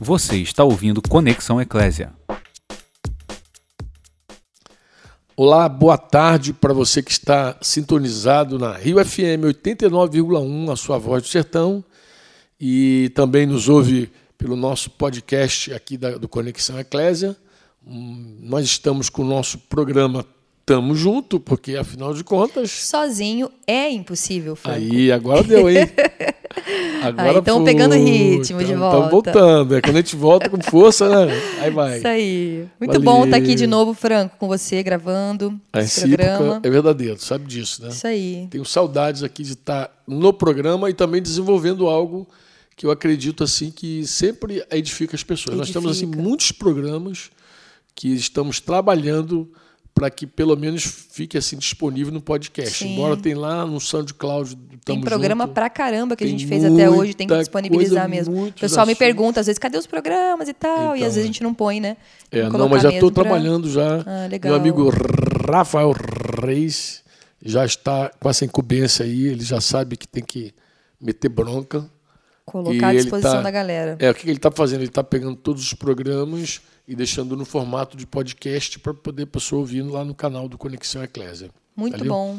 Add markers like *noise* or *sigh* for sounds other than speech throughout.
Você está ouvindo Conexão Eclésia. Olá, boa tarde para você que está sintonizado na Rio FM 89,1, a sua voz do sertão, e também nos ouve pelo nosso podcast aqui da, do Conexão Eclésia. Hum, nós estamos com o nosso programa Tamo Junto, porque afinal de contas. Sozinho é impossível, Franco. Aí, agora deu, hein? *laughs* Agora estamos pegando ritmo de volta. Estamos voltando. É quando a gente volta com força, né? Aí vai. Isso aí. Muito Valeu. bom estar aqui de novo, Franco, com você, gravando a esse programa. É verdadeiro, sabe disso, né? Isso aí. Tenho saudades aqui de estar no programa e também desenvolvendo algo que eu acredito assim que sempre edifica as pessoas. Edifica. Nós temos assim muitos programas que estamos trabalhando para que pelo menos fique assim disponível no podcast. Sim. Embora tem lá no SoundCloud Tem programa junto, pra caramba que a gente fez até hoje, tem que disponibilizar coisa, mesmo. O pessoal me pergunta às vezes, cadê os programas e tal? Então, e às vezes a gente não põe, né? É, não, mas já estou pra... trabalhando já. Ah, Meu amigo Rafael Reis já está com essa incumbência aí, ele já sabe que tem que meter bronca. Colocar à disposição tá, da galera. É, o que ele está fazendo? Ele está pegando todos os programas e deixando no formato de podcast para poder a pessoa ouvindo lá no canal do Conexão Eclésia. Muito Valeu? bom.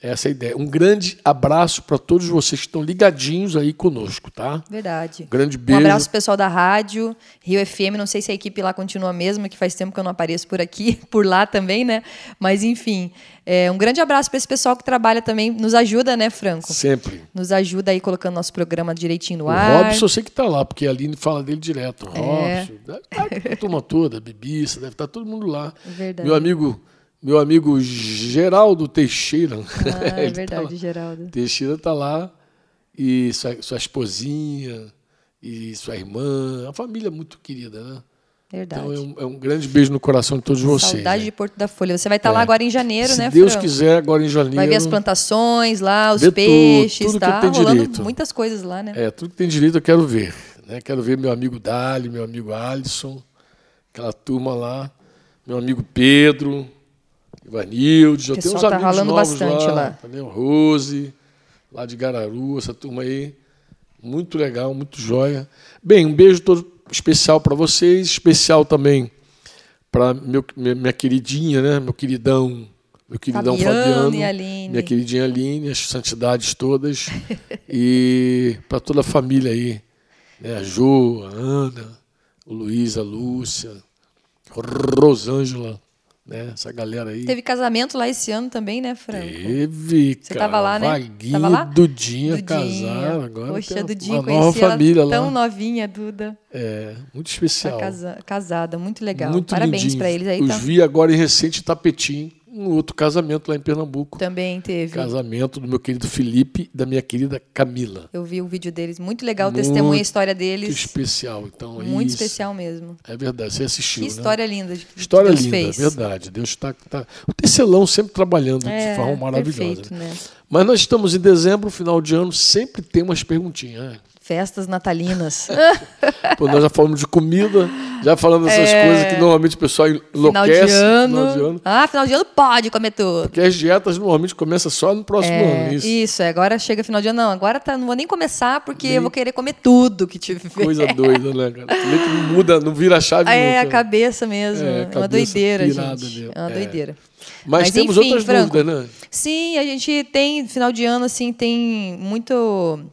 Essa é a ideia. Um grande abraço para todos vocês que estão ligadinhos aí conosco, tá? Verdade. Um grande beijo. Um abraço pessoal da rádio, Rio FM. Não sei se a equipe lá continua a mesma, que faz tempo que eu não apareço por aqui, *laughs* por lá também, né? Mas enfim, é, um grande abraço para esse pessoal que trabalha também, nos ajuda, né, Franco? Sempre. Nos ajuda aí colocando nosso programa direitinho no o ar. Robson, eu sei que está lá, porque a Aline fala dele direto. É. Robson, a turma toda, Bibiça, deve estar tá todo mundo lá. Verdade. Meu amigo meu amigo Geraldo Teixeira. Ah, *laughs* é tá verdade, tá Geraldo. Teixeira está lá, e sua, sua esposinha, e sua irmã, a família muito querida, né? Verdade. Então é um, é um, grande beijo no coração de todos vocês. Saudade né? de Porto da Folha. Você vai estar tá é. lá agora em janeiro, Se né, Deus Franco? quiser, agora em janeiro. Vai ver as plantações lá, os peixes, tudo, tudo tá que tem rolando direito. muitas coisas lá, né? É, tudo que tem direito eu quero ver. Né? Quero ver meu amigo Dali, meu amigo Alisson, aquela turma lá, meu amigo Pedro, Ivanildo, já tem uns tá amigos novos bastante lá, lá. Também, o Rose, lá de Gararu, essa turma aí. Muito legal, muito joia. Bem, um beijo todo especial para vocês, especial também para minha queridinha, né? meu queridão, meu queridão Fabiano, Fabiano, Aline. minha queridinha Aline, as santidades todas, *laughs* e para toda a família aí, né? a Jo, a Ana, o Luiz, a Lúcia, Rosângela, né? Essa galera aí. Teve casamento lá esse ano também, né, Franco? Teve, Você cara. Tava lá, né? Vaguinho, tava lá? Dudinha, Dudinha. casaram. Agora Poxa, Dudinha, uma nova família lá. tão novinha, Duda. É, muito especial. Tá casa, casada, muito legal. Muito Parabéns para eles aí. Os tá? vi agora em recente Tapetim um outro casamento lá em Pernambuco. Também teve. Casamento do meu querido Felipe e da minha querida Camila. Eu vi o vídeo deles, muito legal, muito testemunha a história deles. Muito especial, então. Muito isso. especial mesmo. É verdade, você assistiu. Que história né? linda. De, história Deus linda, fez. verdade. Deus está. Tá... O tecelão sempre trabalhando é, de forma maravilhosa. Perfeito, né? Mas nós estamos em dezembro, final de ano, sempre tem umas perguntinhas. Né? Festas natalinas. *laughs* Pô, nós já falamos de comida, já falamos dessas é... coisas que normalmente o pessoal enlouquece. Final de, ano. final de ano. Ah, final de ano pode comer tudo. Porque as dietas normalmente começam só no próximo é, ano. Isso. isso, é, agora chega final de ano. Não, agora tá, não vou nem começar porque nem... eu vou querer comer tudo que tiver. Coisa *laughs* doida, né, cara? que não muda, não vira a chave É, nunca. a cabeça mesmo. É, é uma doideira, gente. Mesmo. É uma é. doideira. Mas, Mas temos enfim, outras Franco, dúvidas, né? Sim, a gente tem, final de ano, assim, tem muito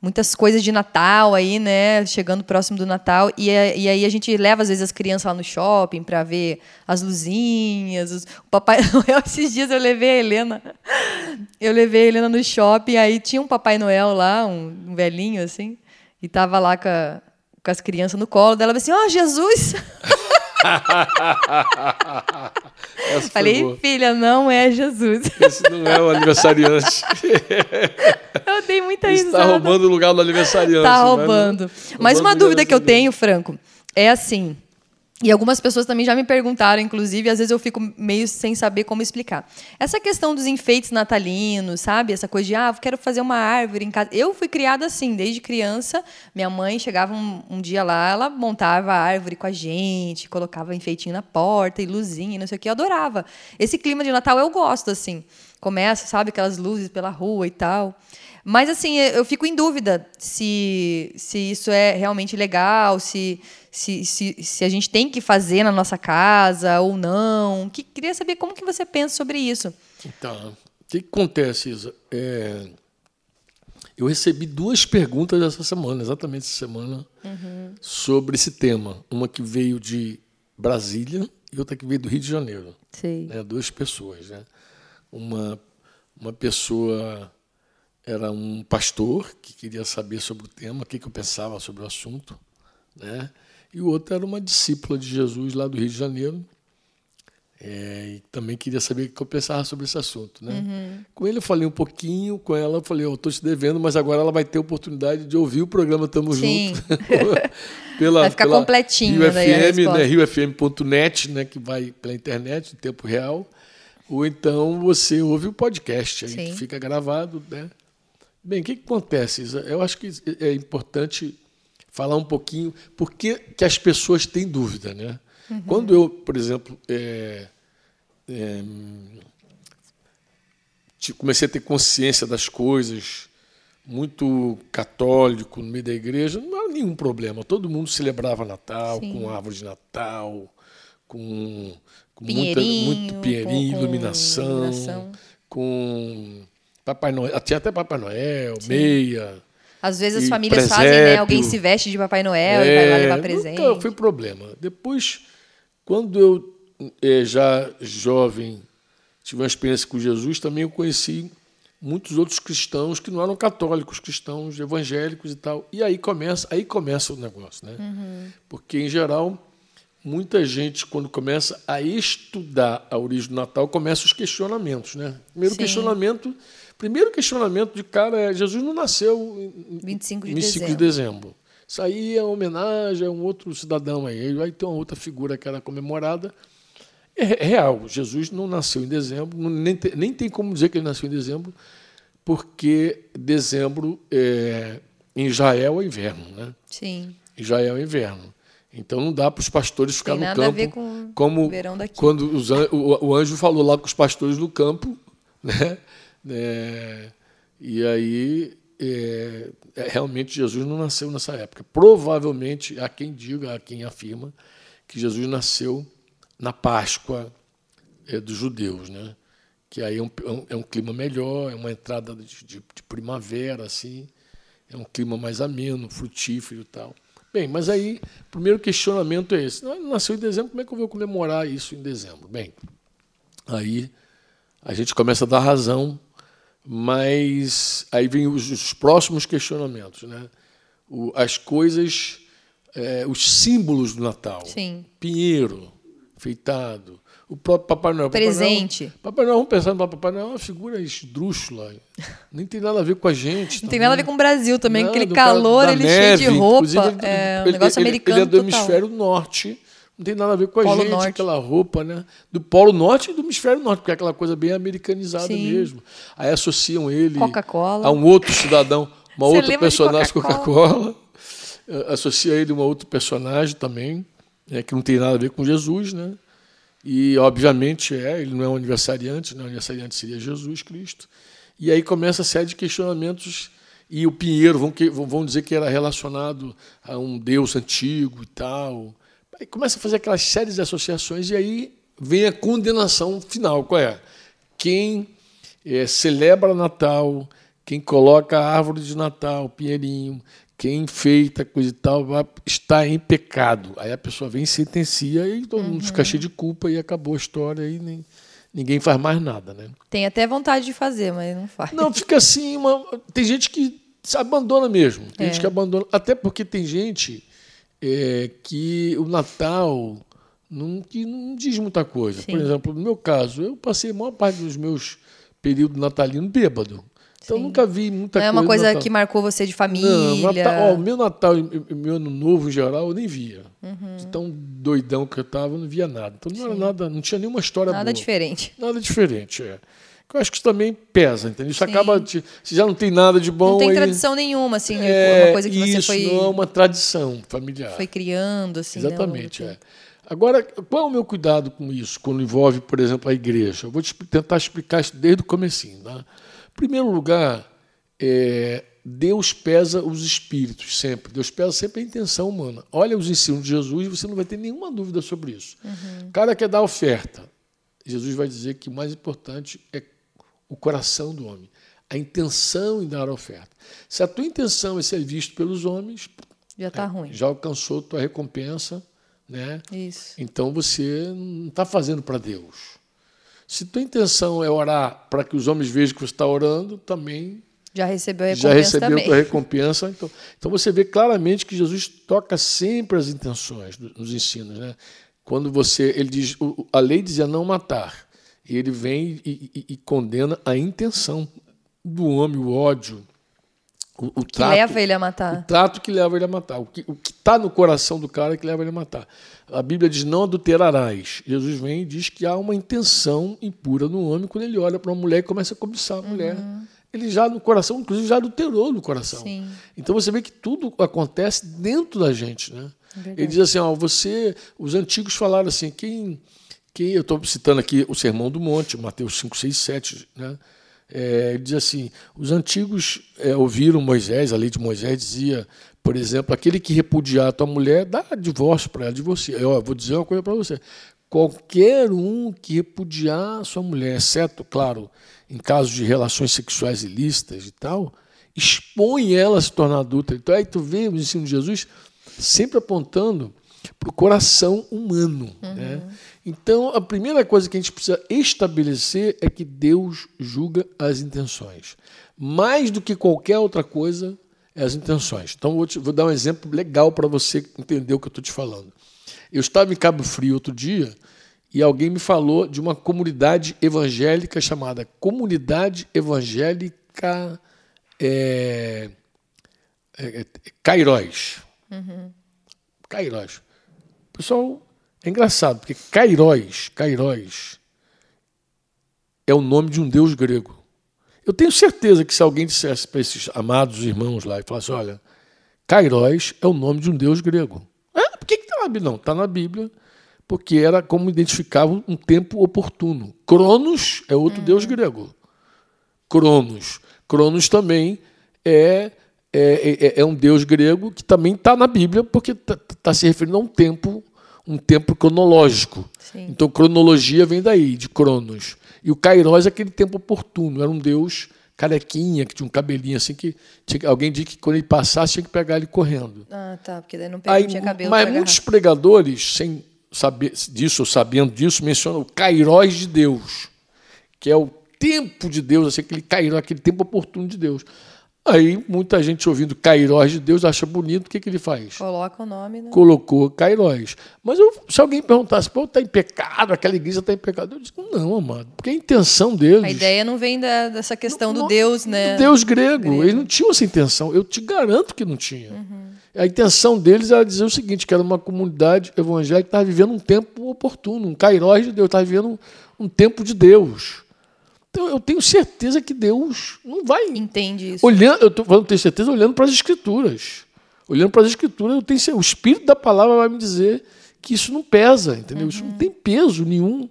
muitas coisas de Natal aí, né? Chegando próximo do Natal. E, e aí a gente leva, às vezes, as crianças lá no shopping para ver as luzinhas. Os, o Papai *laughs* Noel, esses dias eu levei a Helena. Eu levei a Helena no shopping, aí tinha um Papai Noel lá, um, um velhinho, assim, e tava lá com, a, com as crianças no colo dela, assim, ó, oh, Jesus! *laughs* *laughs* Falei, filha, não é Jesus. *laughs* Esse não é o aniversariante. *laughs* eu dei muita risada. Está roubando o lugar do aniversariante. Está roubando. Mas, Mas uma dúvida que eu tenho, Franco, é assim. E algumas pessoas também já me perguntaram, inclusive, às vezes eu fico meio sem saber como explicar. Essa questão dos enfeites natalinos, sabe? Essa coisa de, ah, quero fazer uma árvore em casa. Eu fui criada assim, desde criança. Minha mãe chegava um, um dia lá, ela montava a árvore com a gente, colocava enfeitinho na porta e luzinha, não sei o que. Eu adorava. Esse clima de Natal eu gosto, assim. Começa, sabe, aquelas luzes pela rua e tal. Mas, assim, eu fico em dúvida se, se isso é realmente legal, se, se, se, se a gente tem que fazer na nossa casa ou não. Que, queria saber como que você pensa sobre isso. Então, o que, que acontece, Isa? É, eu recebi duas perguntas essa semana, exatamente essa semana, uhum. sobre esse tema. Uma que veio de Brasília e outra que veio do Rio de Janeiro. Sim. Né? Duas pessoas. Né? Uma, uma pessoa era um pastor que queria saber sobre o tema, o que, que eu pensava sobre o assunto, né? E o outro era uma discípula de Jesus lá do Rio de Janeiro, é, e também queria saber o que eu pensava sobre esse assunto, né? Uhum. Com ele eu falei um pouquinho, com ela eu falei, eu estou te devendo, mas agora ela vai ter a oportunidade de ouvir o programa Tamo Sim. Junto. *laughs* pela, vai ficar pela completinho. Rio FM, né? riofm.net, né? Que vai pela internet, em tempo real. Ou então você ouve o podcast aí, Sim. que fica gravado, né? Bem, o que, que acontece, Isa? Eu acho que é importante falar um pouquinho por que, que as pessoas têm dúvida. Né? Uhum. Quando eu, por exemplo, é, é, comecei a ter consciência das coisas, muito católico no meio da igreja, não era nenhum problema. Todo mundo celebrava Natal, Sim. com árvore de Natal, com, com muita, muito pinheirinho, com, iluminação, iluminação, com Papai Noel, tinha até Papai Noel, Sim. meia. Às vezes as famílias presépio. fazem, né? Alguém se veste de Papai Noel é, e vai lá levar presente. Nunca foi problema. Depois, quando eu é, já jovem tive uma experiência com Jesus, também eu conheci muitos outros cristãos que não eram católicos, cristãos evangélicos e tal. E aí começa, aí começa o negócio, né? Uhum. Porque em geral muita gente, quando começa a estudar a origem do Natal, começa os questionamentos. Né? Primeiro Sim. questionamento, primeiro questionamento de cara é Jesus não nasceu em 25 de, 25 dezembro. de dezembro. Isso aí é homenagem a um outro cidadão aí. Ele vai ter uma outra figura que era comemorada. É real, Jesus não nasceu em dezembro, nem, tem, nem tem como dizer que ele nasceu em dezembro, porque dezembro é, em Israel é inverno. Né? Sim. Israel é inverno. Então não dá para os pastores ficar Tem no nada campo. A ver com como o verão daqui. quando os, o, o, anjo falou lá com os pastores no campo, né? É, e aí é, é, realmente Jesus não nasceu nessa época. Provavelmente há quem diga, há quem afirma que Jesus nasceu na Páscoa é, dos judeus, né? Que aí é um, é um, é clima melhor, é uma entrada de, de, de primavera assim, é um clima mais ameno, frutífero e tal. Bem, mas aí o primeiro questionamento é esse. Não, nasceu em dezembro, como é que eu vou comemorar isso em dezembro? Bem, aí a gente começa a dar razão, mas aí vem os, os próximos questionamentos. Né? O, as coisas, é, os símbolos do Natal. Sim. Pinheiro, feitado, o próprio Papai Noel. Presente. Papai Noel, Papai Noel, vamos pensar no Papai Noel, é uma figura esdrúxula. Nem tem nada a ver com a gente. Não também. tem nada a ver com o Brasil também, Nada, aquele calor, ele neve, cheio de roupa. Ele, é um ele, negócio ele, americano. Ele é do total. hemisfério norte. Não tem nada a ver com a Polo gente, norte. aquela roupa, né? Do Polo Norte e do Hemisfério Norte, porque é aquela coisa bem americanizada Sim. mesmo. Aí associam ele a um outro cidadão, uma Você outra personagem Coca-Cola? Coca-Cola. Eh, Associa ele a uma outro personagem também, né, que não tem nada a ver com Jesus, né? E, obviamente, é, ele não é um aniversariante, né? o aniversariante seria Jesus Cristo. E aí começa a série de questionamentos, e o Pinheiro vão, que- vão dizer que era relacionado a um Deus antigo e tal. Aí começa a fazer aquelas séries de associações, e aí vem a condenação final. Qual é? Quem eh, celebra Natal, quem coloca a árvore de Natal, pinheirinho, quem enfeita, coisa e tal, está em pecado. Aí a pessoa vem e sentencia e todo mundo fica cheio de culpa e acabou a história e nem, ninguém faz mais nada, né? Tem até vontade de fazer, mas não faz. Não, fica assim, uma- tem gente que se abandona mesmo. Tem É. gente que abandona. Até porque tem gente é, que o Natal não, que não diz muita coisa. Sim. Por exemplo, no meu caso, eu passei a maior parte dos meus períodos natalinos bêbado. Então Sim. nunca vi muita Não coisa. é uma coisa Natal. que marcou você de família. Não, Natal, ó, o meu Natal e meu ano novo em geral eu nem via. Uhum. Tão doidão que eu estava, eu não via nada. Então não era nada, não tinha nenhuma história Nada boa. diferente. Nada diferente, é. Eu acho que isso também pesa, entendeu? Isso Sim. acaba. Te, se já não tem nada de bom. Não tem aí- tradição nenhuma, assim, é, uma coisa que você isso foi, não é uma tradição familiar. foi criando, assim. né, Exatamente, uma- é. Agora, qual é o meu cuidado com isso, quando envolve, por exemplo, a igreja? Eu vou te tentar explicar isso desde o comecinho. Tá? Em primeiro lugar, é, Deus pesa os espíritos sempre. Deus pesa sempre a intenção humana. Olha os ensinos de Jesus e você não vai ter nenhuma dúvida sobre isso. Uhum. O cara quer dar oferta. Jesus vai dizer que o mais importante é o coração do homem, a intenção em dar a oferta. Se a tua intenção é ser visto pelos homens, já está é, ruim. Já alcançou tua recompensa, né? Isso. Então você não está fazendo para Deus. Se tua intenção é orar para que os homens vejam que você está orando, também já recebeu a recompensa. Já recebeu também. a tua recompensa. Então, então você vê claramente que Jesus toca sempre as intenções nos ensinos. Né? Quando você. Ele diz, a lei dizia não matar. E ele vem e, e, e condena a intenção do homem, o ódio. O, o que trato, leva ele a matar. O trato que leva ele a matar. O que está no coração do cara que leva ele a matar. A Bíblia diz: não adulterarás. Jesus vem e diz que há uma intenção impura no homem quando ele olha para uma mulher e começa a cobiçar a mulher. Uhum ele já no coração, inclusive já adulterou no coração. Sim. Então você vê que tudo acontece dentro da gente, né? Verdade. Ele diz assim, ó, você, os antigos falaram assim, quem, quem eu estou citando aqui o Sermão do Monte, Mateus 5, 6, 7, né? É, ele diz assim, os antigos é, ouviram Moisés, a lei de Moisés dizia, por exemplo, aquele que repudiar a tua mulher, dá divórcio para ela, divorcia. Eu vou dizer uma coisa para você, qualquer um que repudiar a sua mulher, exceto, claro, em casos de relações sexuais ilícitas e tal, expõe ela a se tornar adulta. Então aí tu vê o ensino de Jesus sempre apontando para o coração humano. Uhum. Né? Então a primeira coisa que a gente precisa estabelecer é que Deus julga as intenções. Mais do que qualquer outra coisa, é as intenções. Então vou, te, vou dar um exemplo legal para você entender o que eu estou te falando. Eu estava em Cabo Frio outro dia e alguém me falou de uma comunidade evangélica chamada Comunidade Evangélica é, é, é, Cairóis. Uhum. Cairóis. Pessoal, é engraçado, porque Cairóis, Cairóis é o nome de um deus grego. Eu tenho certeza que se alguém dissesse para esses amados irmãos lá e falasse, olha, Cairóis é o nome de um deus grego. É, por que está na Bíblia? Não, está na Bíblia porque era como identificava um tempo oportuno. Cronos é outro deus grego. Cronos. Cronos também é, é, é, é um deus grego que também está na Bíblia, porque está tá se referindo a um tempo, um tempo cronológico. Sim. Então, cronologia vem daí, de Cronos. E o Kairos é aquele tempo oportuno, era um deus carequinha, que tinha um cabelinho assim, que tinha, alguém disse que quando ele passasse tinha que pegar ele correndo. Ah, tá, porque daí não, pega, Aí, tinha cabelo. Mas muitos pregadores, sem saber disso, sabendo disso, menciona o Kairos de Deus, que é o tempo de Deus, assim, aquele Kairos, aquele tempo oportuno de Deus. Aí muita gente ouvindo Kairos de Deus acha bonito, o que, que ele faz? Coloca o nome, né? Colocou Kairos. Mas eu, se alguém perguntasse, pô, está em pecado, aquela igreja está em pecado, eu digo, não, amado, porque a intenção deles. A ideia não vem da, dessa questão não, do Deus, né? Do Deus grego. grego. Eles não tinham essa intenção. Eu te garanto que não tinha. Uhum. A intenção deles era dizer o seguinte, que era uma comunidade evangélica que estava vivendo um tempo oportuno, um Kairos de Deus, estava vivendo um, um tempo de Deus. Então eu tenho certeza que Deus não vai. Entende isso. Olhando, eu estou falando, tenho certeza, olhando para as Escrituras. Olhando para as Escrituras, eu tenho, o Espírito da palavra vai me dizer que isso não pesa, entendeu? Uhum. Isso não tem peso nenhum.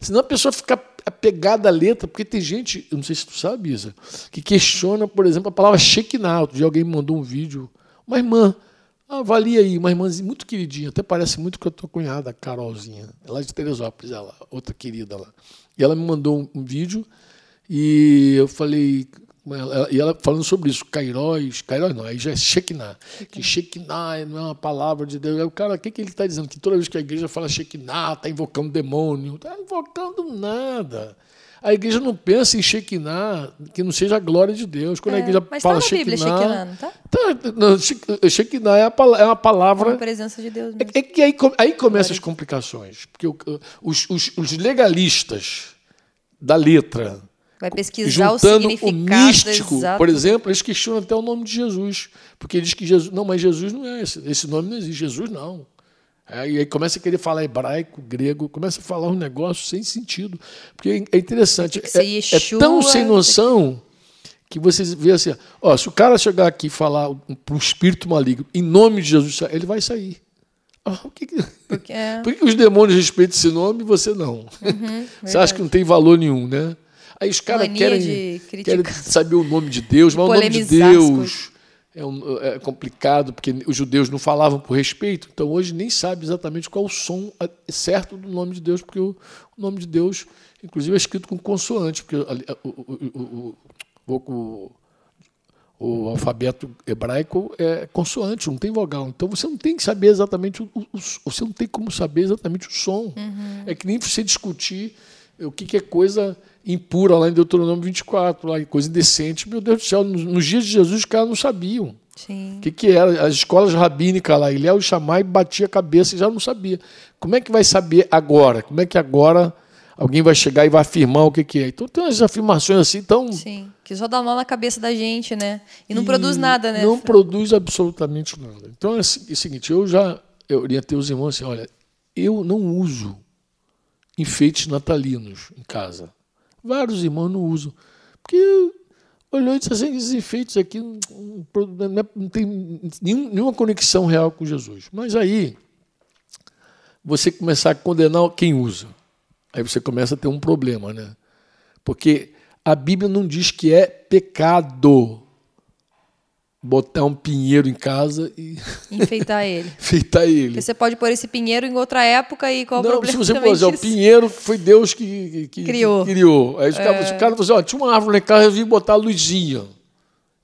Senão a pessoa fica apegada à letra, porque tem gente, eu não sei se tu sabe, Isa, que questiona, por exemplo, a palavra Shekinah. Outro dia alguém me mandou um vídeo uma irmã, avalia aí, uma irmãzinha muito queridinha, até parece muito com a tua cunhada, a Carolzinha, ela é de Teresópolis, ela, outra querida lá. E ela me mandou um, vídeo e eu falei, e ela falando sobre isso, Cairóis, Cairóis não, aí já é Shekinah, que Shekinah não é uma palavra de Deus. O cara, o que, que ele está dizendo? Que toda vez que a igreja fala Shekinah, está invocando demônio. Está invocando nada. A igreja não pensa em Shekinah, que não seja a glória de Deus. Quando é, a igreja mas fala tá na Bíblia, Shekinah, Shekinah, não tá? tá não, Shekinah é, a, é uma palavra. É a presença de Deus. Mesmo. É, é que aí, aí começam as complicações. Porque os, os, os, legalistas da letra. Vai pesquisar o significado. O místico, exato. por exemplo, eles questionam até o nome de Jesus. Porque diz que Jesus. Não, mas Jesus não é esse. Esse nome não existe. Jesus não. É, e aí começa a querer falar hebraico, grego, começa a falar um negócio sem sentido. Porque é interessante, é, é, tão sem noção que você vê assim, ó, se o cara chegar aqui e falar para um espírito maligno, em nome de Jesus, ele vai sair. Ah, por que, Porque, é... *laughs* Por que os demônios respeitam esse nome e você não? Uhum, *laughs* você acha que não tem valor nenhum, né? Aí os caras querem, querem saber o nome de Deus, mas o nome de Deus é, um, é, complicado, porque os judeus não falavam por respeito, então hoje nem sabe exatamente qual o som certo do nome de Deus, porque o, nome de Deus, inclusive, é escrito com consoante, porque o, o, o, o alfabeto hebraico é consoante, não tem vogal. Então você não tem que saber exatamente você não tem como saber exatamente o som. Uhum. É que nem você discutir o que, que é coisa impura lá em Deuteronômio 24, lá, coisa indecente. Meu Deus do céu, nos, nos dias de Jesus os caras não sabiam. O que, que era? As escolas rabínicas lá, Eliel e Chamai batia a cabeça e já não sabia. Como é que vai saber agora? Como é que agora alguém vai chegar e vai afirmar o que, que é? Então tem umas afirmações assim tão. Sim, que só dá nó na cabeça da gente, né? E não e produz nada, né? Não produz absolutamente nada. Então é, é o seguinte, eu já eu orientei os irmãos assim: olha, eu não uso enfeites natalinos em casa. Vários irmãos não usam. Porque olhou e disse assim: esses efeitos aqui não, não, não tem nenhuma conexão real com Jesus. Mas aí, você começar a condenar quem usa. Aí você começa a ter um problema, né? Porque a Bíblia não diz que é pecado botar um pinheiro em casa e *laughs* enfeitar ele. enfeitar ele. Porque você pode pôr esse pinheiro em outra época e qual não, o problema? Se você *laughs* pôr, o pinheiro foi Deus que, que criou. Que criou. Aí os é. caras, o cara falou assim, ó, tinha uma árvore lá em casa, eu vim botar a luzinha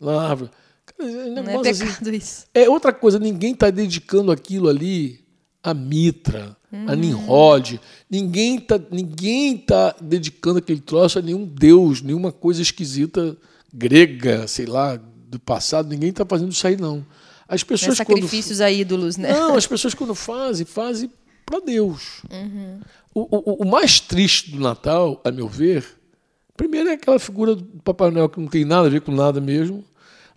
na árvore. Cara, é não é assim. pecado assim. isso. É outra coisa, ninguém está dedicando aquilo ali a Mitra, uhum. a Nimrod. Ninguém está ninguém tá dedicando aquele troço a nenhum deus, nenhuma coisa esquisita grega, sei lá, do passado, ninguém está fazendo isso aí, não. As pessoas não é sacrifícios quando... a ídolos, né? Não, as pessoas quando fazem, fazem para Deus. Uhum. O, o, o, mais triste do Natal, a meu ver, primeiro é aquela figura do Papai Noel que não tem nada a ver com nada mesmo,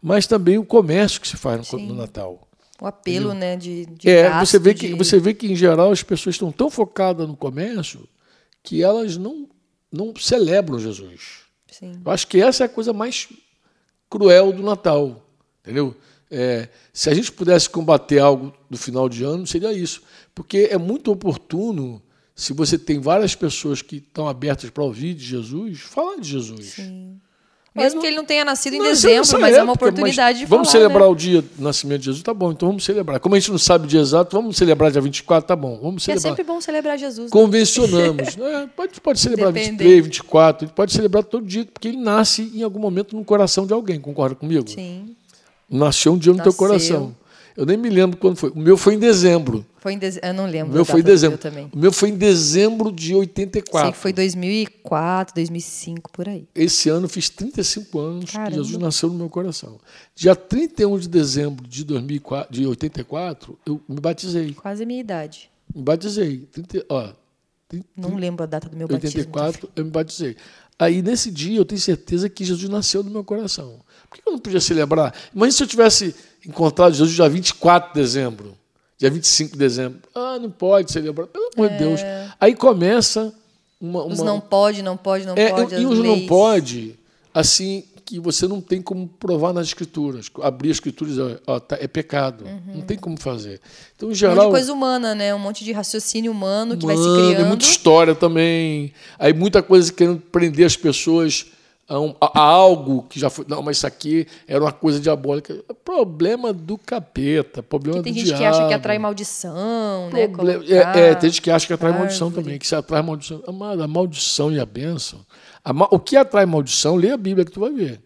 mas também o comércio que se faz no, no Natal. O apelo, Entendeu? né, de, de é, gasto, você vê que de... você vê que em geral as pessoas estão tão focadas no comércio que elas não não celebram Jesus. Sim. Eu acho que essa é a coisa mais cruel do Natal, entendeu? É, se a gente pudesse combater algo do final de ano, seria isso. Porque é muito oportuno, se você tem várias pessoas que estão abertas para ouvir de Jesus, falar de Jesus. Sim. Mesmo não, que ele não tenha nascido em dezembro, mas época, é uma oportunidade de falar. Vamos celebrar né? o dia do nascimento de Jesus? Tá bom, então vamos celebrar. Como a gente não sabe o dia exato, vamos celebrar dia 24, tá bom. Vamos celebrar. é sempre bom celebrar Jesus. Né? Convencionamos. *laughs* né? pode, pode celebrar Dependendo. 23, 24, pode celebrar todo dia, porque ele nasce em algum momento no coração de alguém, concorda comigo? Sim. Nasceu um dia no Nasceu. teu coração. Eu nem me lembro quando foi. O meu foi em dezembro. Foi em dezembro. Eu não lembro. O meu foi em dezembro. também. O meu foi em dezembro de 84. Sei que foi 2004, 2005, por aí. Esse ano fiz 35 anos Caramba. que Jesus nasceu no meu coração. Dia 31 de dezembro de, 2004, de 84, eu me batizei. Quase a minha idade. Me batizei. 30, ó, 30, não lembro a data do meu 84, batismo. eu me batizei. Aí, nesse dia, eu tenho certeza que Jesus nasceu no meu coração. Por que eu não podia celebrar? Imagina se eu tivesse encontrado Jesus dia 24 de dezembro, dia 25 de dezembro. Ah, não pode celebrar, pelo amor é. de Deus. Aí começa uma. uma... Os não pode, não pode, não é, pode. E os não pode, assim, que você não tem como provar nas escrituras. Abrir as escrituras ó, tá, é pecado. Uhum. Não tem como fazer. Então, em geral, um monte de coisa humana, né? Um monte de raciocínio humano, humano que vai se criando. muita história também. Aí muita coisa querendo prender as pessoas a, um, a, algo que já foi. Não, mas isso aqui era uma coisa diabólica. Problema do capeta, problema tem do gente diabo. que acha que atrai maldição, né? É, é, tem gente que acha que atrai árvore. maldição também, que se atrai maldição. Amada, a maldição e a bênção. A, o que atrai maldição, lê a Bíblia que tu vai ver.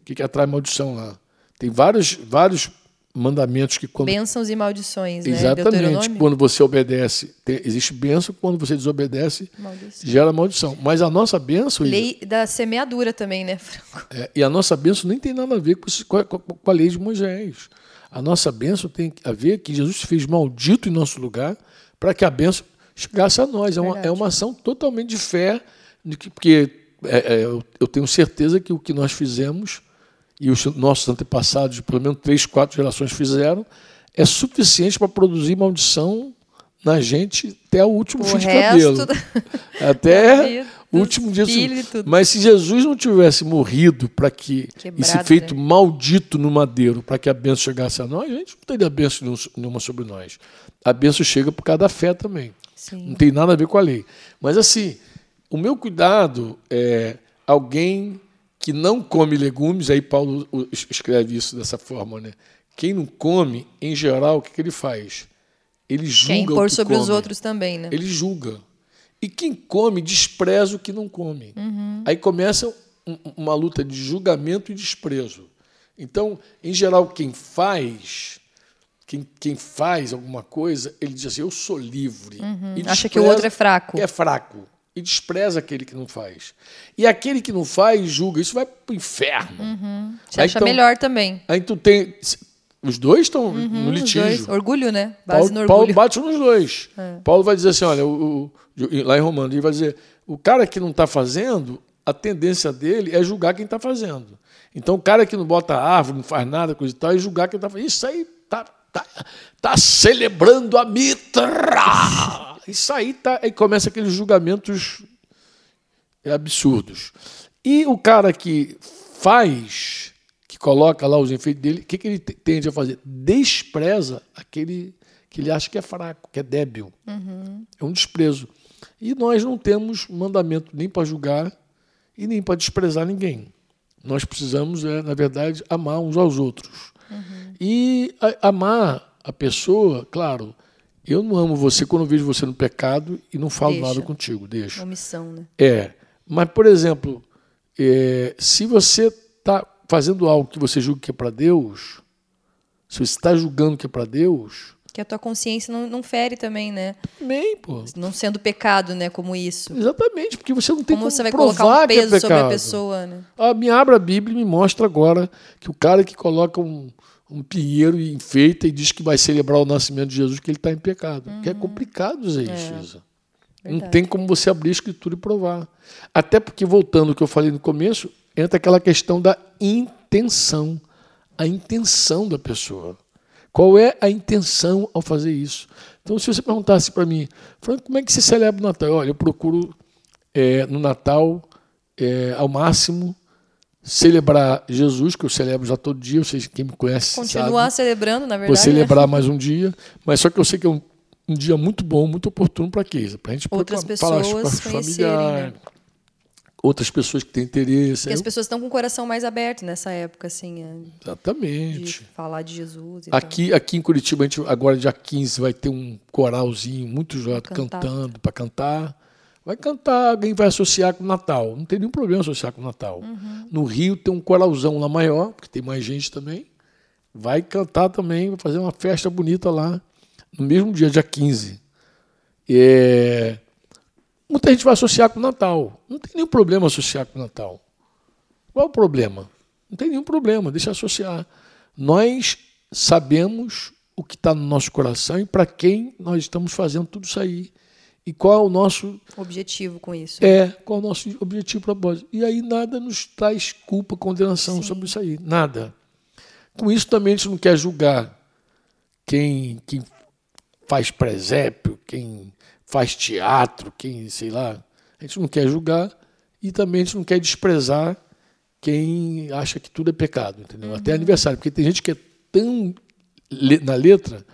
O que, que atrai maldição lá? Tem vários, vários mandamentos que quando bênçãos e maldições, né? Exatamente. Quando você obedece, tem, existe bênção, quando você desobedece, maldição. gera maldição. Mas a nossa bênção lei da semeadura também, né, Franco? É, e a nossa bênção nem tem nada a ver com, com, com a lei de Moisés. A nossa bênção tem a ver que Jesus fez maldito em nosso lugar para que a bênção chegasse a nós. É uma, é uma ação totalmente de fé, porque é, é, eu tenho certeza que o que nós fizemos e os nossos antepassados, pelo menos três, quatro gerações fizeram, é suficiente para produzir maldição na gente até o último o fio de cabelo. *laughs* *laughs* Da... Até o último dia. Mas se Jesus não tivesse morrido para que Quebrado, esse feito né? maldito no madeiro, para que a benção chegasse a nós, a gente não teria benção nenhuma sobre nós. A benção chega por causa da fé também. Sim. Não tem nada a ver com a lei. Mas assim, o meu cuidado é alguém que não come legumes, aí Paulo escreve isso dessa forma, né? Quem não come, em geral, o que, que ele faz? Ele julga quem impor sobre come. os outros também, né? Ele julga. E quem come despreza o que não come. Uhum. Aí começa uma luta de julgamento e desprezo. Então, em geral, quem faz, quem, quem faz alguma coisa, ele diz assim: eu sou livre. Uhum. Acha que o outro é fraco. É fraco. E despreza aquele que não faz. E aquele que não faz, julga. Isso vai para o inferno. Uhum. Você aí, acha então, melhor também. Aí tu tem. Os dois estão uhum, no litígio. Orgulho, né? Base Paulo, no orgulho. Paulo bate nos dois. É. Paulo vai dizer assim: olha, o, o, lá em Romano, ele vai dizer: o cara que não está fazendo, a tendência dele é julgar quem está fazendo. Então, o cara que não bota árvore, não faz nada, coisa e tal, é julgar quem está fazendo. Isso aí tá, tá, tá celebrando a mitra. Isso aí tá. Aí começa aqueles julgamentos absurdos. E o cara que faz coloca lá os enfeites dele, o que, que ele tende a fazer? Despreza aquele que ele acha que é fraco, que é débil. Uhum. É um desprezo. E nós não temos mandamento nem para julgar e nem para desprezar ninguém. Nós precisamos, é, na verdade, amar uns aos outros. Uhum. E amar a pessoa, claro, eu não amo você quando eu vejo você no pecado e não falo deixa. nada contigo, deixa. Omissão, né? É. Mas, por exemplo, é, se você está fazendo algo que você julga que é para Deus, se você está julgando que é para Deus. Que a tua consciência não, não fere também, né? Também, pô. Não sendo pecado, né? Como isso. Exatamente, porque você não tem como, como você vai colocar um é peso é sobre a pessoa, né? Ah, me abra a Bíblia e me mostra agora que o cara que coloca um, um pinheiro e enfeita e diz que vai celebrar o nascimento de Jesus, que ele está em pecado. Uhum. Que é complicado dizer é. isso, Isa. Não tem como você abrir a escritura e provar. Até porque, voltando ao que eu falei no começo, entra aquela questão da intenção. A intenção da pessoa. Qual é a intenção ao fazer isso? Então, se você perguntasse para mim, Franco, como é que se celebra o Natal? Olha, eu procuro é, no Natal, é, ao máximo, celebrar Jesus, que eu celebro já todo dia, vocês quem me conhece Continuar sabe. celebrando, na verdade. Vou celebrar mais um dia, mas só que eu sei que é um, um dia muito bom, muito oportuno para quê? Para a gente Outras pessoas falar com a família, né? outras pessoas que têm interesse. Porque as pessoas estão com o coração mais aberto nessa época, assim. É, Exatamente. De falar de Jesus. aqui, aqui em Curitiba, a gente, agora dia 15, vai ter um coralzinho muito jovem cantando para cantar. Vai cantar, alguém vai associar com o Natal. Não tem nenhum problema associar com o Natal. Uhum. No Rio tem um coralzão lá maior, porque tem mais gente também. Vai cantar também, vai fazer uma festa bonita lá, no mesmo dia, dia 15. É, Muita gente vai associar com o Natal. Não tem nenhum problema associar com o Natal. Qual é o problema? Não tem nenhum problema, deixa associar. Nós sabemos o que está no nosso coração e para quem nós estamos fazendo tudo isso aí. E qual é o nosso objetivo com isso? É, qual é o nosso objetivo propósito. E aí nada nos traz culpa, condenação Sim. sobre isso aí. Nada. Com isso também a gente não quer julgar quem, quem faz presépio, quem faz teatro, quem, sei lá. A gente não quer julgar e também a gente não quer desprezar quem acha que tudo é pecado, entendeu? Uhum. Até aniversário, porque tem gente que é tão na letra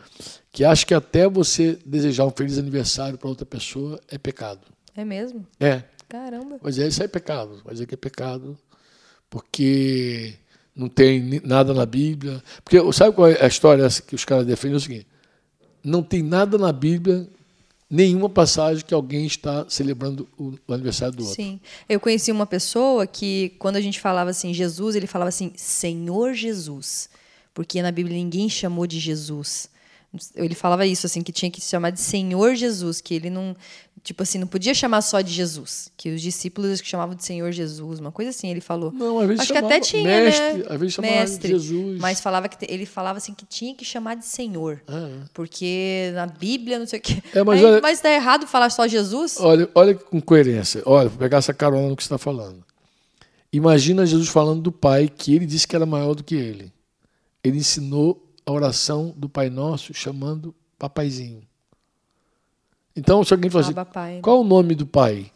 que acha que até você desejar um feliz aniversário para outra pessoa é pecado. É mesmo? É. Caramba. Mas é, isso é pecado. Vai dizer que é pecado porque não tem nada na Bíblia. Porque sabe qual é a história que os caras defendem? É o seguinte: não tem nada na Bíblia nenhuma passagem que alguém está celebrando o, o, aniversário do outro. Sim. Eu conheci uma pessoa que, quando a gente falava assim, Jesus, ele falava assim, Senhor Jesus. Porque na Bíblia ninguém chamou de Jesus. Ele falava isso, assim, que tinha que se chamar de Senhor Jesus, que ele não, tipo assim, não podia chamar só de Jesus, que os discípulos chamavam de Senhor Jesus, uma coisa assim, ele falou. Não, às vezes Acho chamava, que até tinha, mestre, né? Às vezes chamava mestre, de Jesus. Mas falava que ele falava assim que tinha que chamar de Senhor. Ah, é. Porque na Bíblia, não sei o quê. *laughs* É, mas, Aí, olha, mas tá errado falar só Jesus? Olha, olha com coerência. Olha, vou pegar essa carona no que você está falando. Imagina Jesus falando do Pai, que ele disse que era maior do que ele. Ele ensinou a oração do Pai Nosso chamando papaizinho. Então, se alguém fala assim, né? qual o nome do pai?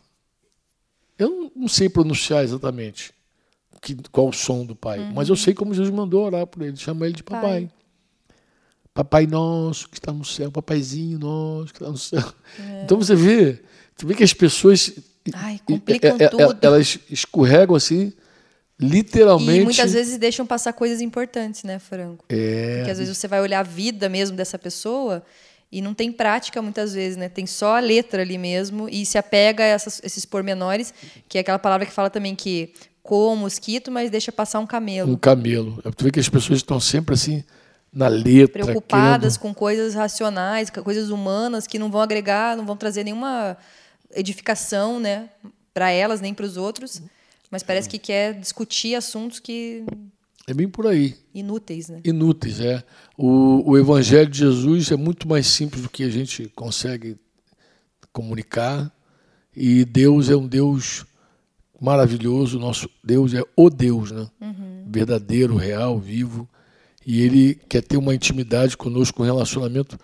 Eu não sei pronunciar exatamente que, qual o som do pai, uhum. mas eu sei como Jesus mandou orar por ele, chama ele de papai. Pai. Papai nosso que está no céu, papaizinho nosso que está no céu. É. Então você vê, você vê que as pessoas Ai, complicam e, tudo. Elas escorregam assim, literalmente. E muitas vezes deixam passar coisas importantes, né, Franco? É. Porque às vezes você vai olhar a vida mesmo dessa pessoa e não tem prática muitas vezes, né? Tem só a letra ali mesmo e se apega a essas, esses pormenores, que é aquela palavra que fala também que coa mosquito, mas deixa passar um camelo. Um camelo. É, tu vê que as pessoas estão sempre assim na letra. Preocupadas querendo... com coisas racionais, coisas humanas que não vão agregar, não vão trazer nenhuma edificação, né? Para elas, nem para os outros. Mas parece que quer discutir assuntos que é bem por aí. Inúteis, né? Inúteis, é. O, o Evangelho de Jesus é muito mais simples do que a gente consegue comunicar. E Deus é um Deus maravilhoso. Nosso Deus é o Deus, né? Uhum. Verdadeiro, real, vivo. E Ele quer ter uma intimidade conosco, um relacionamento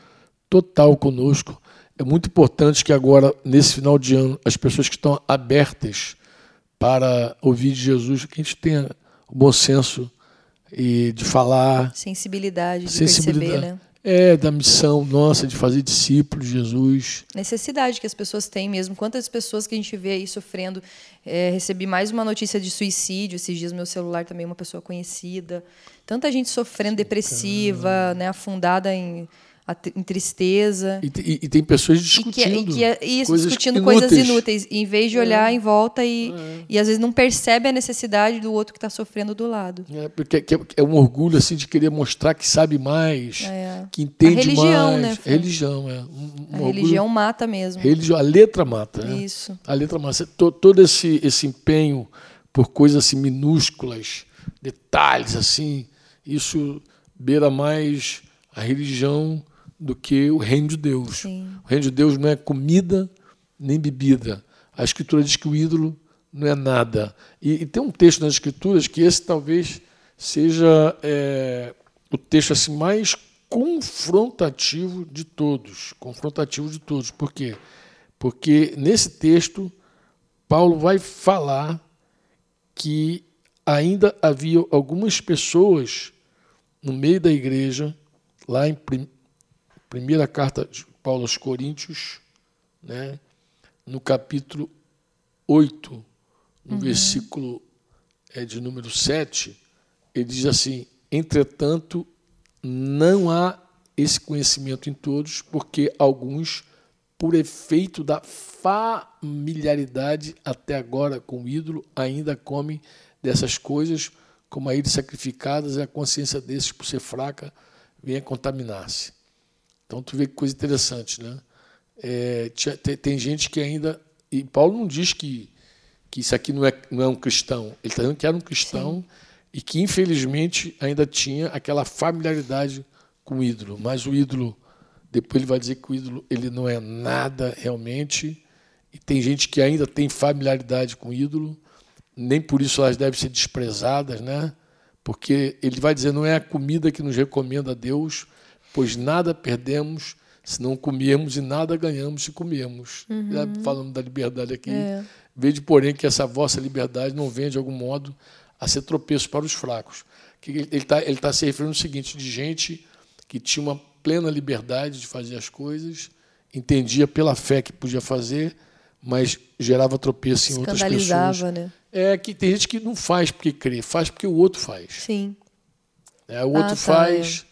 total conosco. É muito importante que agora, nesse final de ano, as pessoas que estão abertas para ouvir de Jesus, que a gente tenha o bom senso e de falar. Sensibilidade de sensibilidade. perceber, né? É, da missão nossa de fazer discípulos de Jesus. Necessidade que as pessoas têm mesmo. Quantas pessoas que a gente vê aí sofrendo. É, recebi mais uma notícia de suicídio esses dias, meu celular também, uma pessoa conhecida. Tanta gente sofrendo, depressiva, né, afundada em em tristeza. E, e, e, tem pessoas discutindo. E que, é, e isso, coisas discutindo inúteis. coisas inúteis, em vez de olhar é. em volta e, é. e às vezes não percebe a necessidade do outro que está sofrendo do lado. É, porque é, é, um orgulho assim de querer mostrar que sabe mais, é. que entende a religião, mais. Né, religião, é. Um, um a religião mata mesmo. Religião, a letra mata. Isso. A letra mata. Todo esse, esse empenho por coisas assim minúsculas, detalhes assim, isso beira mais a religião do que o reino de Deus. Sim. O reino de Deus não é comida nem bebida. A Escritura diz que o ídolo não é nada. E, e tem um texto nas Escrituras que esse talvez seja é, o texto assim mais confrontativo de todos. Confrontativo de todos. Por quê? Porque nesse texto, Paulo vai falar que ainda havia algumas pessoas no meio da igreja, lá em Primeira carta de Paulo aos Coríntios, né, no capítulo 8, no uhum. versículo é, de número 7, ele diz assim: Entretanto, não há esse conhecimento em todos, porque alguns, por efeito da familiaridade até agora com o ídolo, ainda comem dessas coisas, como a ilha sacrificadas, e a consciência desses, por ser fraca, vem a contaminar-se. Então tu vê que coisa interessante, né? É, tem, gente que ainda e Paulo não diz que que isso aqui não é não é um cristão. Ele está dizendo que era um cristão Sim. e que infelizmente ainda tinha aquela familiaridade com o ídolo. Mas o ídolo depois ele vai dizer que o ídolo ele não é nada realmente. E tem gente que ainda tem familiaridade com o ídolo, nem por isso elas devem ser desprezadas, né? Porque ele vai dizer não é a comida que nos recomenda a Deus, pois nada perdemos se não comermos e nada ganhamos se comermos. Uhum. Falando da liberdade aqui, é. veja, porém, que essa vossa liberdade não vem, de algum modo, a ser tropeço para os fracos. Ele está ele tá se referindo ao seguinte, de gente que tinha uma plena liberdade de fazer as coisas, entendia pela fé que podia fazer, mas gerava tropeço em outras pessoas. Né? É que tem gente que não faz porque crê, faz porque o outro faz. Sim. É, o outro ah, tá, faz, é.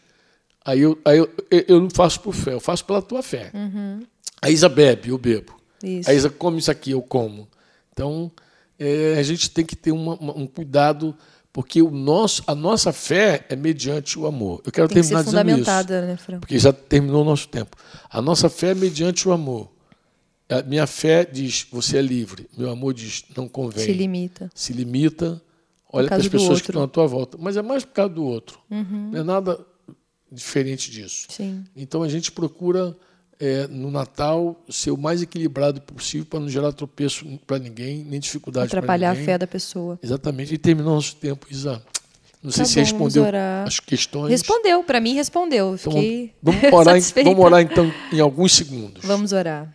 Aí eu, aí eu, eu não faço por fé, eu faço pela tua fé. Uhum. A Isa bebe, eu bebo. Isso. A Isa come isso aqui, eu como. Então, é, a gente tem que ter uma, uma, um cuidado, porque o nosso, a nossa fé é mediante o amor. Eu quero tem terminar que ser dizendo fundamentada, isso, né, Fran? porque já terminou o nosso tempo. A nossa fé é mediante o amor. A minha fé diz, você é livre. Meu amor diz, não convém. Se limita. Se limita. Olha para as pessoas que estão à tua volta. Mas é mais por causa do outro. Uhum. Não é nada diferente disso. Sim. Então a gente procura é, no Natal ser o mais equilibrado possível para não gerar tropeço para ninguém, nem dificuldade para ninguém. Atrapalhar a fé da pessoa. Exatamente. E terminou nosso tempo, Isa. Não sei tá se bom, respondeu as questões. Respondeu, para mim respondeu. Então, Fiquei vamos, orar em, *laughs* vamos orar então em alguns segundos. Vamos orar.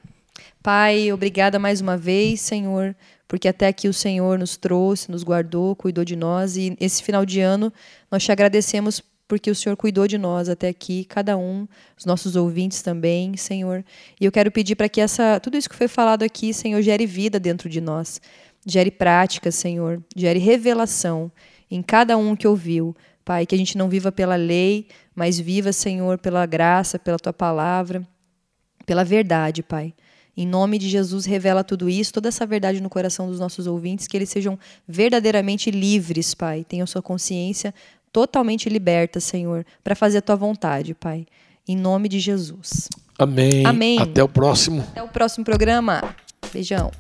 Pai, obrigada mais uma vez, Senhor, porque até aqui o Senhor nos trouxe, nos guardou, cuidou de nós e esse final de ano nós te agradecemos porque o Senhor cuidou de nós até aqui, cada um, os nossos ouvintes também, Senhor. E eu quero pedir para que essa, tudo isso que foi falado aqui, Senhor, gere vida dentro de nós, gere prática, Senhor, gere revelação em cada um que ouviu. Pai, que a gente não viva pela lei, mas viva, Senhor, pela graça, pela tua palavra, pela verdade, Pai. Em nome de Jesus, revela tudo isso, toda essa verdade no coração dos nossos ouvintes, que eles sejam verdadeiramente livres, Pai. Tenham sua consciência totalmente liberta, Senhor, para fazer a tua vontade, Pai. Em nome de Jesus. Amém. Amém. Até o próximo. Até o próximo programa. Beijão.